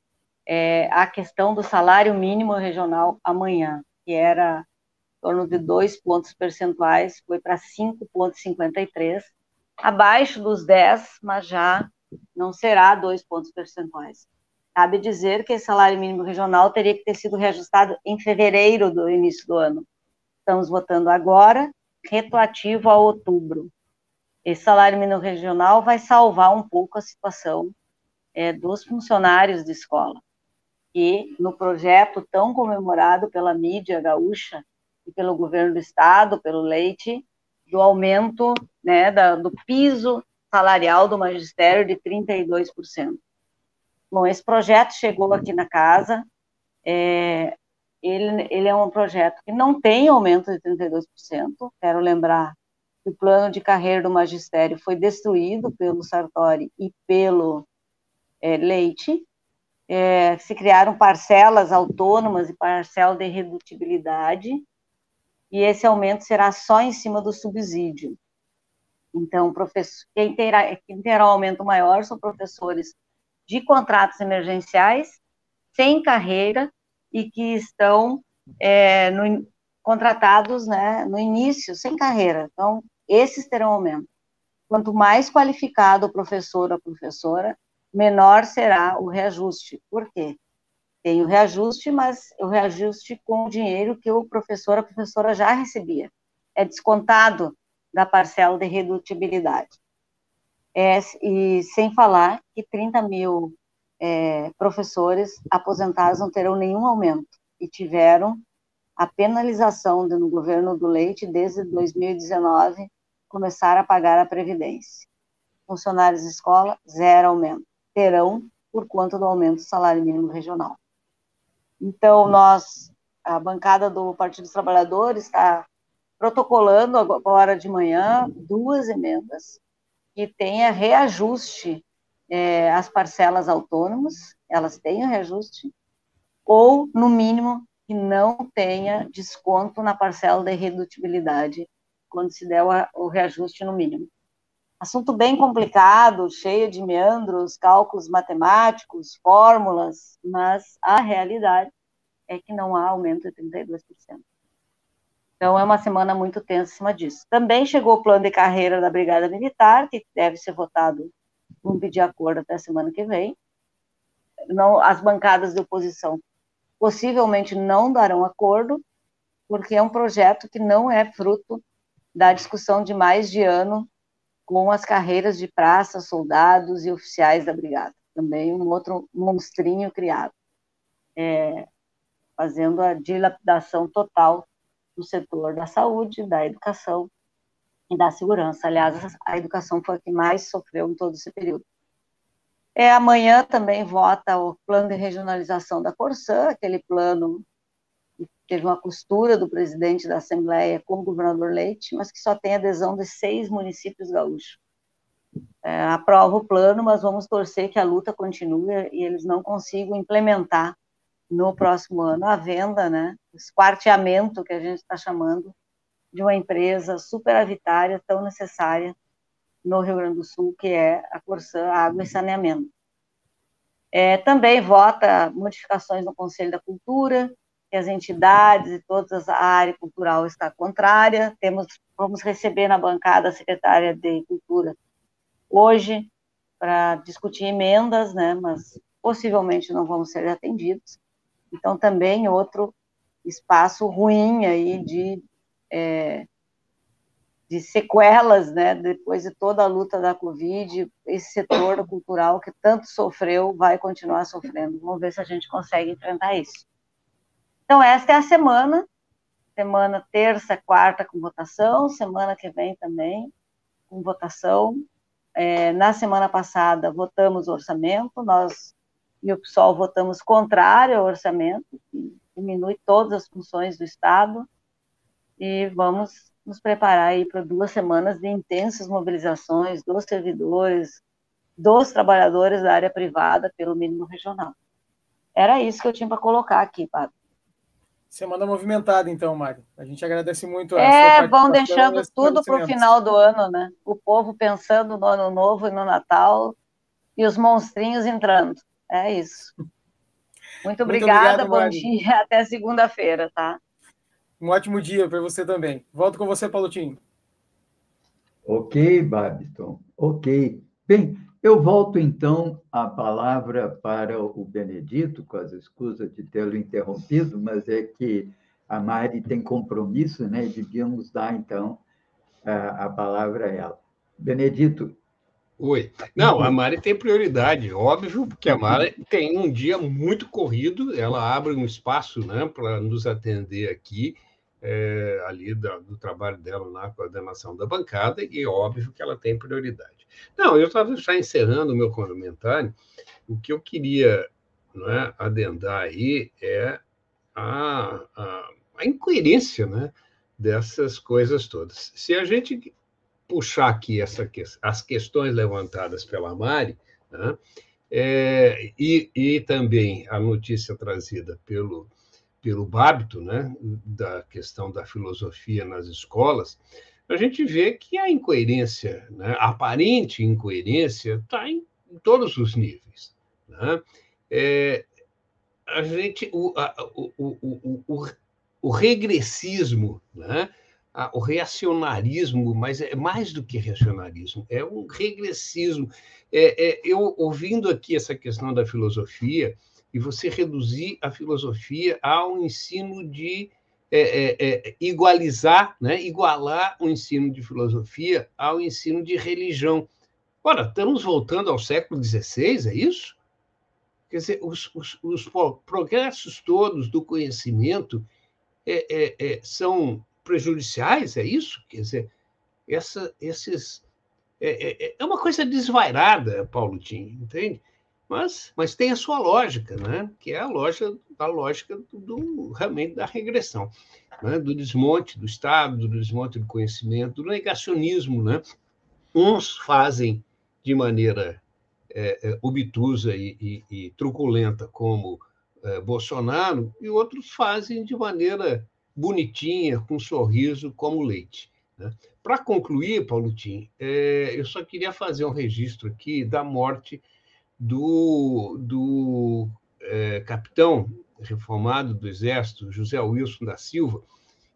é, a questão do salário mínimo regional amanhã que era em torno de dois pontos percentuais, foi para 5,53, abaixo dos 10, mas já não será dois pontos percentuais. Cabe dizer que esse salário mínimo regional teria que ter sido reajustado em fevereiro do início do ano. Estamos votando agora, retroativo a outubro. Esse salário mínimo regional vai salvar um pouco a situação é, dos funcionários de escola que no projeto tão comemorado pela mídia gaúcha e pelo governo do estado, pelo Leite, do aumento né, da, do piso salarial do magistério de 32%. Bom, esse projeto chegou aqui na casa, é, ele, ele é um projeto que não tem aumento de 32%, quero lembrar que o plano de carreira do magistério foi destruído pelo Sartori e pelo é, Leite, é, se criaram parcelas autônomas e parcela de redutibilidade, e esse aumento será só em cima do subsídio. Então, professor, quem, terá, quem terá um aumento maior são professores de contratos emergenciais, sem carreira e que estão é, no, contratados né, no início, sem carreira. Então, esses terão aumento. Quanto mais qualificado o professor ou a professora, menor será o reajuste. Por quê? Tem o reajuste, mas o reajuste com o dinheiro que o professor, a professora já recebia. É descontado da parcela de redutibilidade. É, e sem falar que 30 mil é, professores aposentados não terão nenhum aumento e tiveram a penalização no governo do Leite desde 2019 começar a pagar a previdência. Funcionários de escola, zero aumento terão por conta do aumento do salário mínimo regional. Então, nós, a bancada do Partido dos Trabalhadores está protocolando agora de manhã duas emendas que tenha reajuste é, às parcelas autônomas, elas tenham reajuste, ou, no mínimo, que não tenha desconto na parcela de redutibilidade, quando se der o reajuste no mínimo. Assunto bem complicado, cheio de meandros, cálculos matemáticos, fórmulas, mas a realidade é que não há aumento de 32%. Então, é uma semana muito tensa em cima disso. Também chegou o plano de carreira da Brigada Militar, que deve ser votado, vamos pedir acordo até semana que vem. Não, as bancadas de oposição possivelmente não darão acordo, porque é um projeto que não é fruto da discussão de mais de ano com as carreiras de praça, soldados e oficiais da Brigada. Também um outro monstrinho criado, é, fazendo a dilapidação total do setor da saúde, da educação e da segurança. Aliás, a educação foi a que mais sofreu em todo esse período. É, amanhã também vota o plano de regionalização da Corsã, aquele plano que teve uma costura do presidente da Assembleia com o governador Leite, mas que só tem adesão de seis municípios gaúchos. É, aprova o plano, mas vamos torcer que a luta continue e eles não consigam implementar no próximo ano a venda, né, esquarteamento que a gente está chamando de uma empresa superavitária tão necessária no Rio Grande do Sul, que é a Corsã Água e Saneamento. É, também vota modificações no Conselho da Cultura, que as entidades e toda a área cultural está contrária. Temos, vamos receber na bancada a secretária de Cultura hoje para discutir emendas, né, mas possivelmente não vão ser atendidos. Então, também outro espaço ruim aí de é, de sequelas, né, depois de toda a luta da Covid, esse setor cultural que tanto sofreu vai continuar sofrendo. Vamos ver se a gente consegue enfrentar isso. Então, esta é a semana, semana terça, quarta com votação, semana que vem também com votação. É, na semana passada, votamos o orçamento, nós e o PSOL votamos contrário ao orçamento, que diminui todas as funções do Estado, e vamos nos preparar aí para duas semanas de intensas mobilizações dos servidores, dos trabalhadores da área privada pelo mínimo regional. Era isso que eu tinha para colocar aqui, Pablo. Semana movimentada, então, Mário. A gente agradece muito a É, vão deixando tudo para o final do ano, né? O povo pensando no ano novo e no Natal e os monstrinhos entrando. É isso. Muito obrigada, muito obrigado, bom dia, até segunda-feira, tá? Um ótimo dia para você também. Volto com você, Paulotinho. Ok, Babiton. Ok. Bem, eu volto então a palavra para o Benedito, com as escusas de tê-lo interrompido, mas é que a Mari tem compromisso, né? E devíamos dar, então, a, a palavra a ela. Benedito. Oi. Não, a Mari tem prioridade, óbvio, porque a Mari tem um dia muito corrido, ela abre um espaço né, para nos atender aqui é, ali da, do trabalho dela na coordenação da bancada, e óbvio que ela tem prioridade. Não, eu estava já encerrando o meu comentário, o que eu queria não é, adendar aí é a, a, a incoerência né, dessas coisas todas. Se a gente puxar aqui essa, as questões levantadas pela Mari, né, é, e, e também a notícia trazida pelo pelo Bábito, né, da questão da filosofia nas escolas, a gente vê que a incoerência, né, a aparente incoerência, está em, todos os níveis. Né? É, a gente, o, a, o, o, o, o, regressismo, né? O reacionarismo, mas é mais do que reacionarismo, é um regressismo. É, é, eu ouvindo aqui essa questão da filosofia, e você reduzir a filosofia ao ensino de é, é, é, igualizar, né? igualar o ensino de filosofia ao ensino de religião. Ora, estamos voltando ao século XVI, é isso? Quer dizer, os, os, os progressos todos do conhecimento é, é, é, são prejudiciais, é isso? Quer dizer, essa, esses. É, é, uma coisa desvairada, Paulo Tim, entende? Mas, mas tem a sua lógica, né? que é a lógica, a lógica do, do realmente da regressão, né? do desmonte do Estado, do desmonte do conhecimento, do negacionismo. Né? Uns fazem de maneira é, é, obtusa e, e, e, truculenta, como é, Bolsonaro, e outros fazem de maneira bonitinha, com um sorriso, como Leite. Né? Para concluir, Paulo Tim, é, eu só queria fazer um registro aqui da morte do, do é, capitão reformado do Exército, José Wilson da Silva,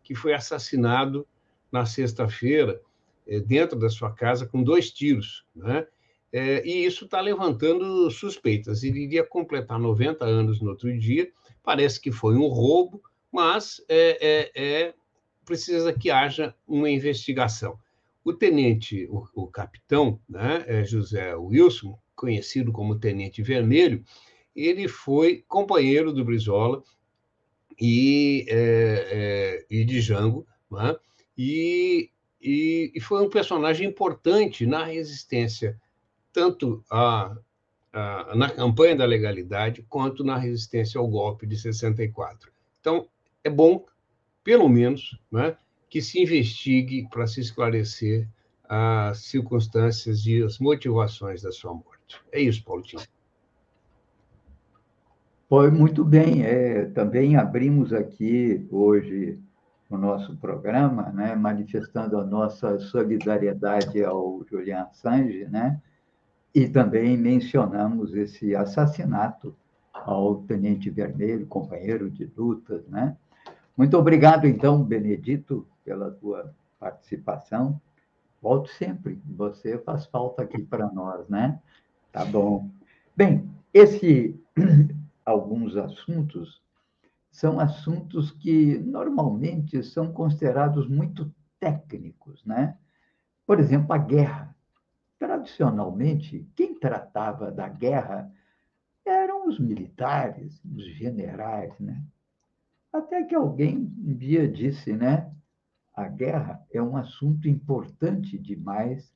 que foi assassinado na sexta-feira, é, dentro da sua casa, com dois tiros. Né? É, e isso está levantando suspeitas. Ele iria completar 90 anos no outro dia, parece que foi um roubo, mas é, é, é precisa que haja uma investigação. O tenente, o, o capitão, né, é José Wilson, conhecido como Tenente Vermelho, ele foi companheiro do Brizola e, é, é, e de Jango, né? e, e, e, foi um personagem importante na resistência, tanto a, a, na campanha da legalidade, quanto na resistência ao golpe de 64. Então, é bom, pelo menos, né, que se investigue para se esclarecer as circunstâncias e as motivações da sua morte. É isso, Paulinho. Foi muito bem. É, também abrimos aqui hoje o nosso programa, né, manifestando a nossa solidariedade ao Julian Assange, né, e também mencionamos esse assassinato ao Tenente Vermelho, companheiro de lutas, né. Muito obrigado, então, Benedito, pela tua participação. Volto sempre, você faz falta aqui para nós, né? Tá bom. Bem, esse alguns assuntos são assuntos que normalmente são considerados muito técnicos, né? Por exemplo, a guerra. Tradicionalmente, quem tratava da guerra eram os militares, os generais, né? Até que alguém um dia disse, né? A guerra é um assunto importante demais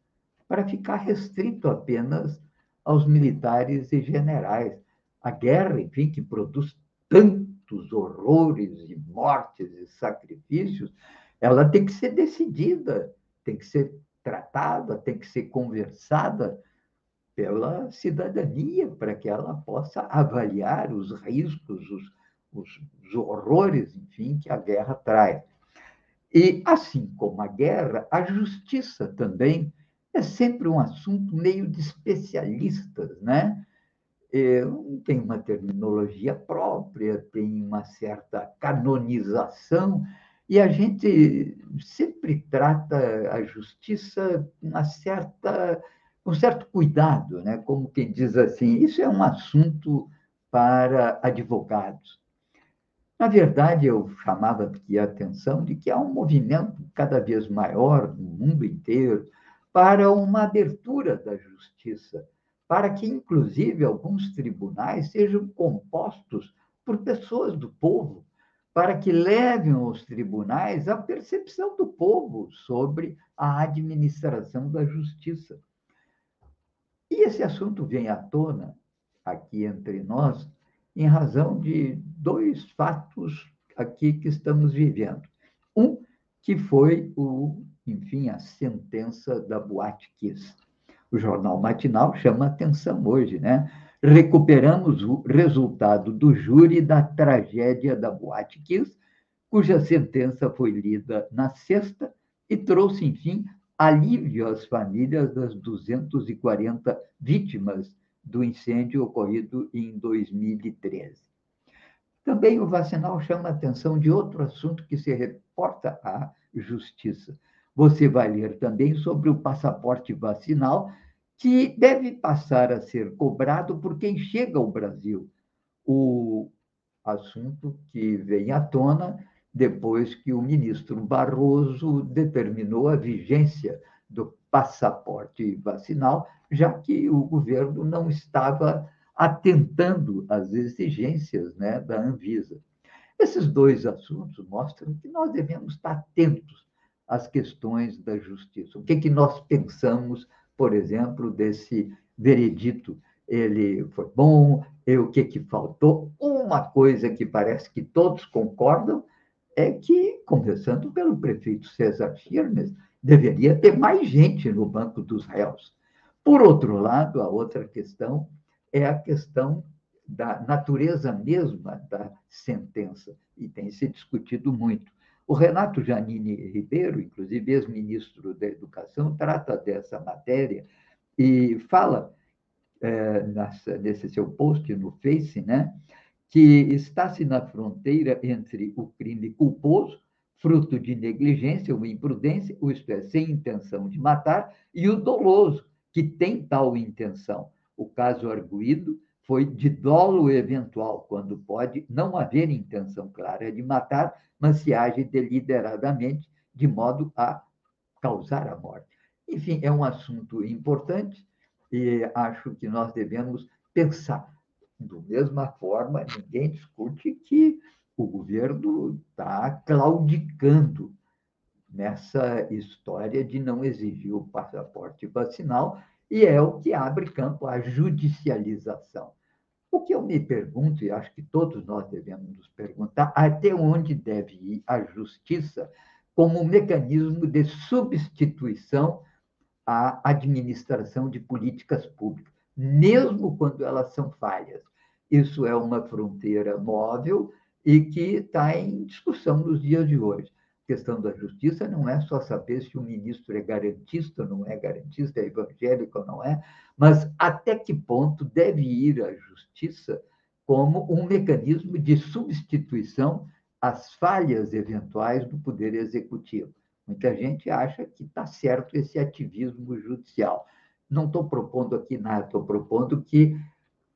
para ficar restrito apenas aos militares e generais. A guerra, enfim, que produz tantos horrores e mortes e sacrifícios, ela tem que ser decidida, tem que ser tratada, tem que ser conversada pela cidadania, para que ela possa avaliar os riscos, os, os, os horrores, enfim, que a guerra traz. E, assim como a guerra, a justiça também é sempre um assunto meio de especialistas, né? É, tem uma terminologia própria, tem uma certa canonização, e a gente sempre trata a justiça com uma certa, um certo cuidado, né? como quem diz assim, isso é um assunto para advogados. Na verdade, eu chamava aqui a atenção de que há um movimento cada vez maior no mundo inteiro para uma abertura da justiça, para que, inclusive, alguns tribunais sejam compostos por pessoas do povo, para que levem aos tribunais a percepção do povo sobre a administração da justiça. E esse assunto vem à tona aqui entre nós em razão de dois fatos aqui que estamos vivendo. Um, que foi o enfim, a sentença da Boate Kiss. O jornal matinal chama atenção hoje, né? Recuperamos o resultado do júri da tragédia da Boate Kiss, cuja sentença foi lida na sexta e trouxe, enfim, alívio às famílias das 240 vítimas do incêndio ocorrido em 2013. Também o vacinal chama atenção de outro assunto que se reporta à justiça. Você vai ler também sobre o passaporte vacinal, que deve passar a ser cobrado por quem chega ao Brasil. O assunto que vem à tona depois que o ministro Barroso determinou a vigência do passaporte vacinal, já que o governo não estava atentando às exigências né, da Anvisa. Esses dois assuntos mostram que nós devemos estar atentos as questões da justiça. O que, que nós pensamos, por exemplo, desse veredito? Ele foi bom? E o que, que faltou? Uma coisa que parece que todos concordam é que, conversando pelo prefeito César Firmes, deveria ter mais gente no banco dos réus. Por outro lado, a outra questão é a questão da natureza mesma da sentença, e tem se discutido muito. O Renato Janine Ribeiro, inclusive ex-ministro da Educação, trata dessa matéria e fala é, nessa, nesse seu post no Face, né, que está-se na fronteira entre o crime culposo, fruto de negligência ou imprudência, isto é, sem intenção de matar, e o doloso, que tem tal intenção. O caso arguído foi de dolo eventual, quando pode não haver intenção clara de matar, mas se age deliberadamente de modo a causar a morte. Enfim, é um assunto importante e acho que nós devemos pensar. Da mesma forma, ninguém discute que o governo está claudicando nessa história de não exigir o passaporte vacinal, e é o que abre campo à judicialização. O que eu me pergunto, e acho que todos nós devemos nos perguntar, até onde deve ir a justiça como um mecanismo de substituição à administração de políticas públicas, mesmo quando elas são falhas. Isso é uma fronteira móvel e que está em discussão nos dias de hoje. Questão da justiça não é só saber se o ministro é garantista ou não é garantista, é evangélico ou não é, mas até que ponto deve ir a justiça como um mecanismo de substituição às falhas eventuais do poder executivo. Muita gente acha que está certo esse ativismo judicial. Não estou propondo aqui nada, estou propondo que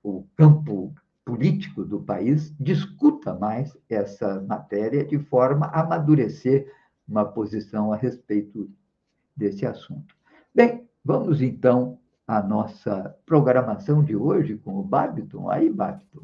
o campo político do país discuta mais essa matéria de forma a amadurecer uma posição a respeito desse assunto. Bem, vamos então à nossa programação de hoje com o Babiton. Aí, Babiton.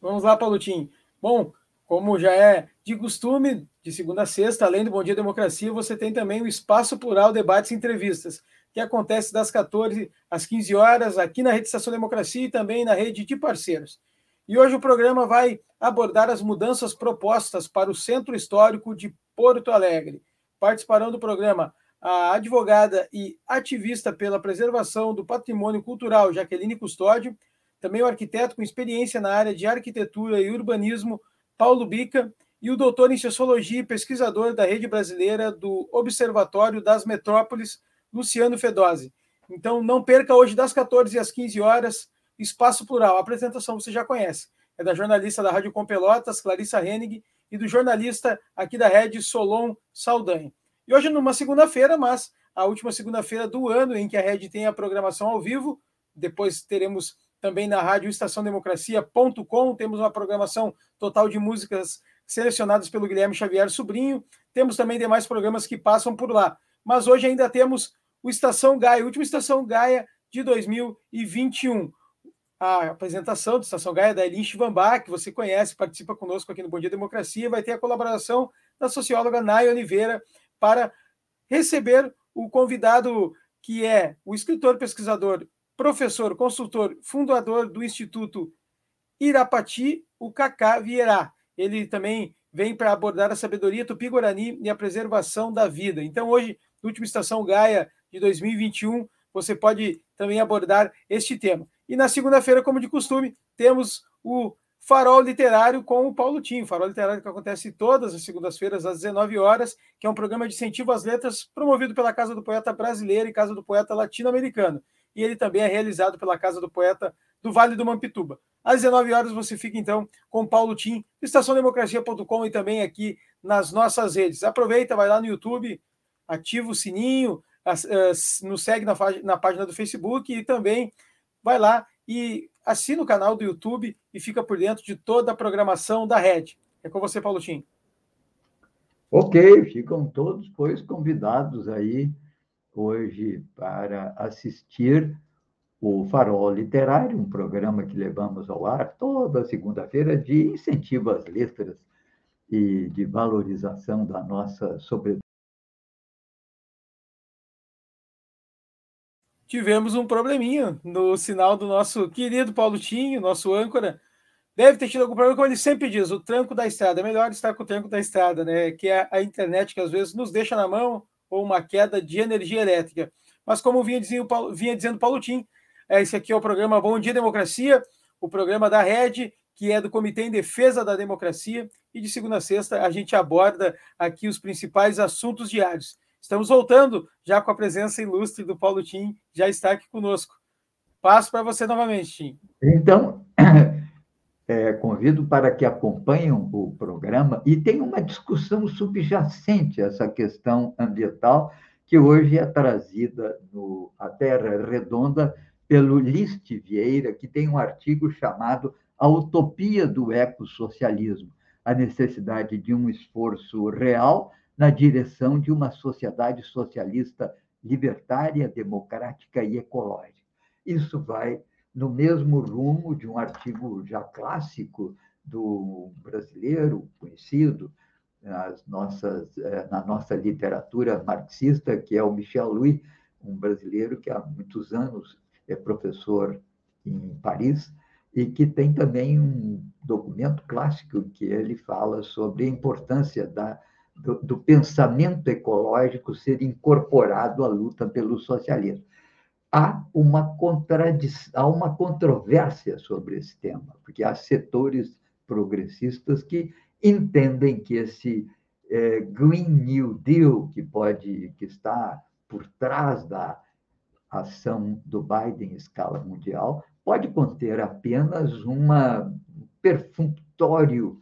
Vamos lá, Paulutinho. Bom, como já é de costume, de segunda a sexta, além do Bom Dia Democracia, você tem também o Espaço Plural Debates e Entrevistas que acontece das 14 às 15 horas aqui na Rede Estação Democracia e também na rede de parceiros. E hoje o programa vai abordar as mudanças propostas para o Centro Histórico de Porto Alegre. Participarão do programa a advogada e ativista pela preservação do patrimônio cultural Jaqueline Custódio, também o arquiteto com experiência na área de arquitetura e urbanismo Paulo Bica e o doutor em sociologia e pesquisador da rede brasileira do Observatório das Metrópoles Luciano Fedose. Então, não perca hoje das 14 às 15 horas, Espaço Plural. A apresentação você já conhece. É da jornalista da Rádio Com Pelotas, Clarissa Hennig, e do jornalista aqui da Rede, Solon Saldanha. E hoje, numa segunda-feira, mas a última segunda-feira do ano em que a Rede tem a programação ao vivo. Depois teremos também na rádio estaçãodemocracia.com, temos uma programação total de músicas selecionadas pelo Guilherme Xavier Sobrinho. Temos também demais programas que passam por lá. Mas hoje ainda temos o Estação Gaia, última Estação Gaia de 2021. A apresentação do Estação Gaia da Elin Chivambá, que você conhece, participa conosco aqui no Bom Dia Democracia, vai ter a colaboração da socióloga Nay Oliveira para receber o convidado que é o escritor, pesquisador, professor, consultor, fundador do Instituto Irapati, o Cacá Vieira. Ele também vem para abordar a sabedoria tupi-guarani e a preservação da vida. Então, hoje, no último Estação Gaia de 2021, você pode também abordar este tema. E na segunda-feira, como de costume, temos o Farol Literário com o Paulo Tim. Farol Literário que acontece todas as segundas-feiras, às 19 horas, que é um programa de incentivo às letras promovido pela Casa do Poeta Brasileiro e Casa do Poeta Latino-Americano. E ele também é realizado pela Casa do Poeta do Vale do Mampituba. Às 19 horas você fica então com Paulo Tim, estaçãodemocracia.com e também aqui nas nossas redes. Aproveita, vai lá no YouTube, ativa o sininho, nos segue na, na página do Facebook e também vai lá e assina o canal do YouTube e fica por dentro de toda a programação da rede. É com você, Paulo Tim. Ok, ficam todos, pois, convidados aí hoje para assistir o Farol Literário, um programa que levamos ao ar toda segunda-feira de incentivo às letras e de valorização da nossa sobretudo tivemos um probleminha no sinal do nosso querido Paulo Tinho, nosso âncora. Deve ter tido algum problema, como ele sempre diz, o tranco da estrada. É melhor estar com o tranco da estrada, né? Que é a internet que às vezes nos deixa na mão ou uma queda de energia elétrica. Mas como vinha dizendo, vinha dizendo Paulo Tim, esse aqui é o programa Bom Dia Democracia, o programa da Rede, que é do Comitê em Defesa da Democracia, e de segunda a sexta a gente aborda aqui os principais assuntos diários. Estamos voltando já com a presença ilustre do Paulo Tim, já está aqui conosco. Passo para você novamente, Tim. Então, é, convido para que acompanhem o programa e tem uma discussão subjacente a essa questão ambiental que hoje é trazida no A Terra Redonda pelo Liste Vieira, que tem um artigo chamado A Utopia do Ecossocialismo, a necessidade de um esforço real na direção de uma sociedade socialista libertária, democrática e ecológica. Isso vai no mesmo rumo de um artigo já clássico do brasileiro conhecido nas nossas, eh, na nossa literatura marxista, que é o Michel Louis, um brasileiro que há muitos anos é professor em Paris e que tem também um documento clássico que ele fala sobre a importância da, do, do pensamento ecológico ser incorporado à luta pelo socialismo. Há uma há uma controvérsia sobre esse tema, porque há setores progressistas que entendem que esse é, Green New Deal que pode que está por trás da ação do Biden em escala mundial pode conter apenas uma perfunctório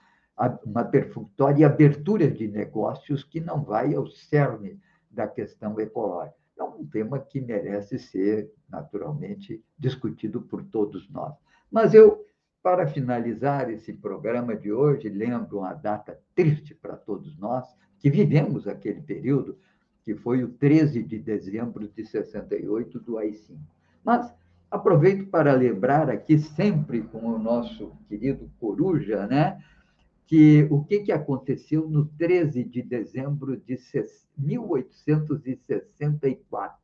uma perfunctória abertura de negócios que não vai ao cerne da questão ecológica é um tema que merece ser, naturalmente, discutido por todos nós. Mas eu, para finalizar esse programa de hoje, lembro uma data triste para todos nós, que vivemos aquele período, que foi o 13 de dezembro de 68 do AI-5. Mas aproveito para lembrar aqui, sempre com o nosso querido Coruja, né? Que o que, que aconteceu no 13 de dezembro de 1864.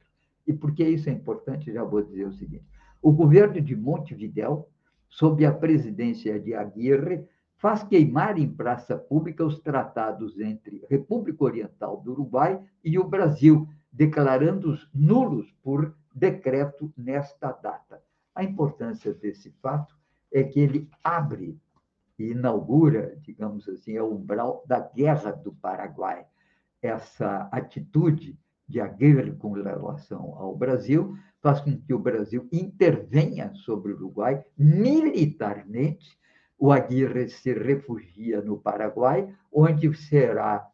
E por que isso é importante, já vou dizer o seguinte. O governo de Montevidéu, sob a presidência de Aguirre, faz queimar em praça pública os tratados entre República Oriental do Uruguai e o Brasil, declarando-os nulos por decreto nesta data. A importância desse fato é que ele abre e inaugura, digamos assim, o umbral da Guerra do Paraguai. Essa atitude de Aguirre com relação ao Brasil faz com que o Brasil intervenha sobre o Uruguai militarmente. O Aguirre se refugia no Paraguai, onde será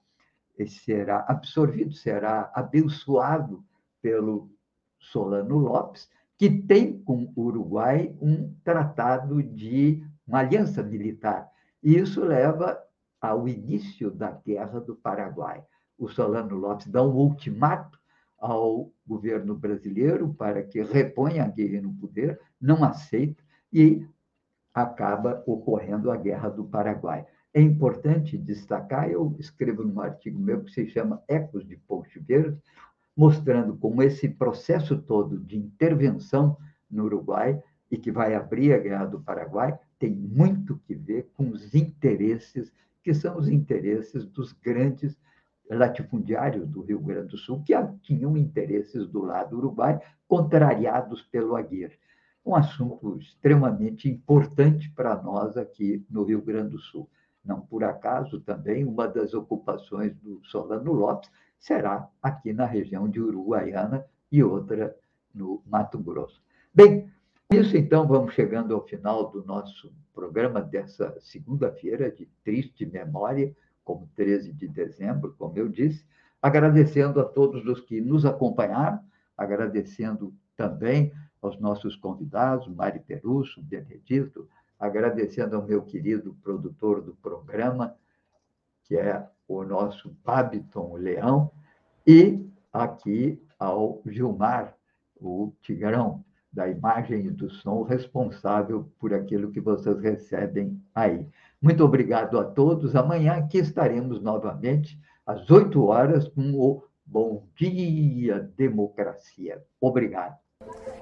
será absorvido, será abençoado pelo Solano Lopes, que tem com o Uruguai um tratado de uma aliança militar. E isso leva ao início da Guerra do Paraguai. O Solano Lopes dá um ultimato ao governo brasileiro para que reponha a guerra no poder, não aceita e acaba ocorrendo a Guerra do Paraguai. É importante destacar, eu escrevo num artigo meu que se chama Ecos de Ponte Verde, mostrando como esse processo todo de intervenção no Uruguai e que vai abrir a Guerra do Paraguai tem muito que ver com os interesses, que são os interesses dos grandes latifundiários do Rio Grande do Sul, que tinham interesses do lado uruguai, contrariados pelo Aguirre. Um assunto extremamente importante para nós aqui no Rio Grande do Sul. Não por acaso, também, uma das ocupações do Solano Lopes será aqui na região de Uruguaiana e outra no Mato Grosso. Bem, isso, então, vamos chegando ao final do nosso programa dessa segunda-feira de triste memória, como 13 de dezembro, como eu disse, agradecendo a todos os que nos acompanharam, agradecendo também aos nossos convidados, Mari Perusso, Benedito, agradecendo ao meu querido produtor do programa, que é o nosso Babiton Leão, e aqui ao Gilmar, o Tigrão, da imagem e do som responsável por aquilo que vocês recebem aí. Muito obrigado a todos. Amanhã aqui estaremos novamente às 8 horas com o Bom Dia Democracia. Obrigado.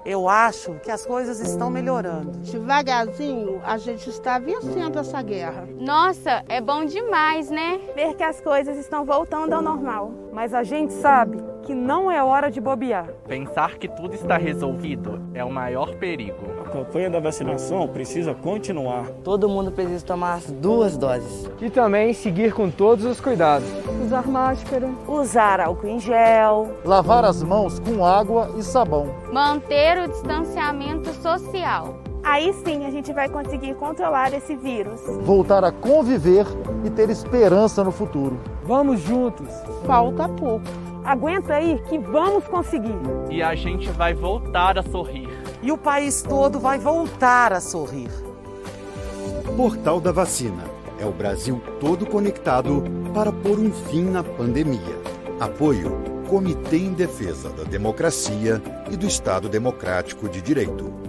Eu acho que as coisas estão melhorando. Devagarzinho, a gente está vencendo essa guerra. Nossa, é bom demais, né? Ver que as coisas estão voltando ao normal. Mas a gente sabe que não é hora de bobear. Pensar que tudo está resolvido é o maior perigo. A campanha da vacinação precisa continuar. Todo mundo precisa tomar as duas doses. E também seguir com todos os cuidados. Usar máscara. Usar álcool em gel. Lavar as mãos com água e sabão. Manter o distanciamento social Aí sim a gente vai conseguir controlar esse vírus. Voltar a conviver e ter esperança no futuro. Vamos juntos. Falta pouco. Aguenta aí que vamos conseguir. E a gente vai voltar a sorrir. E o país todo vai voltar a sorrir. Portal da Vacina. É o Brasil todo conectado para pôr um fim na pandemia. Apoio Comitê em Defesa da Democracia e do Estado Democrático de Direito.